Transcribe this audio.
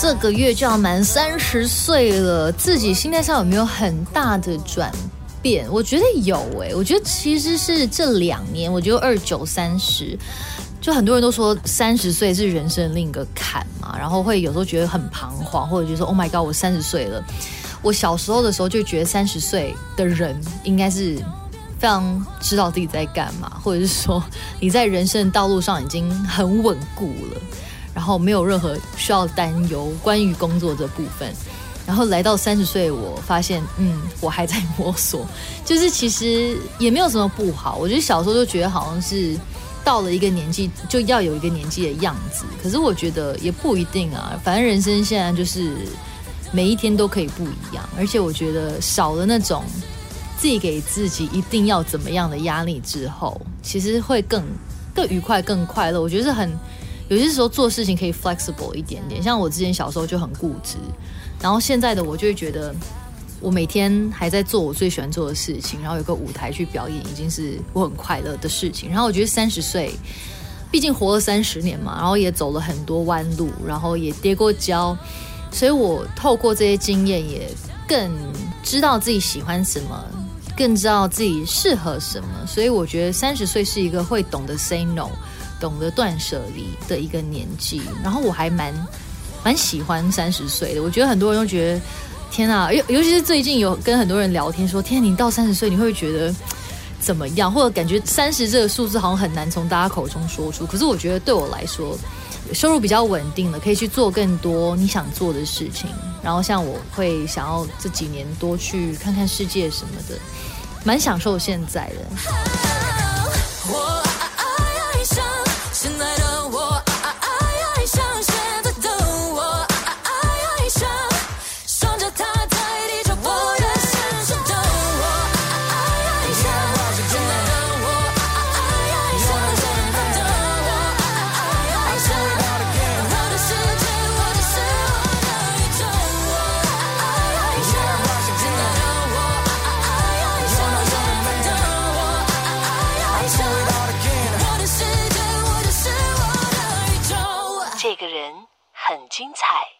这个月就要满三十岁了，自己心态上有没有很大的转变？我觉得有诶，我觉得其实是这两年，我觉得二九三十，就很多人都说三十岁是人生另一个坎嘛，然后会有时候觉得很彷徨，或者就说 Oh my God，我三十岁了。我小时候的时候就觉得三十岁的人应该是非常知道自己在干嘛，或者是说你在人生的道路上已经很稳固了。然后没有任何需要担忧关于工作这部分，然后来到三十岁，我发现，嗯，我还在摸索，就是其实也没有什么不好。我觉得小时候就觉得好像是到了一个年纪就要有一个年纪的样子，可是我觉得也不一定啊。反正人生现在就是每一天都可以不一样，而且我觉得少了那种自己给自己一定要怎么样的压力之后，其实会更更愉快、更快乐。我觉得是很。有些时候做事情可以 flexible 一点点，像我之前小时候就很固执，然后现在的我就会觉得，我每天还在做我最喜欢做的事情，然后有个舞台去表演，已经是我很快乐的事情。然后我觉得三十岁，毕竟活了三十年嘛，然后也走了很多弯路，然后也跌过跤，所以我透过这些经验，也更知道自己喜欢什么，更知道自己适合什么。所以我觉得三十岁是一个会懂得 say no。懂得断舍离的一个年纪，然后我还蛮蛮喜欢三十岁的。我觉得很多人都觉得，天啊，尤尤其是最近有跟很多人聊天说，天，你到三十岁你会觉得怎么样？或者感觉三十这个数字好像很难从大家口中说出。可是我觉得对我来说，收入比较稳定了，可以去做更多你想做的事情。然后像我会想要这几年多去看看世界什么的，蛮享受现在的。这个人很精彩。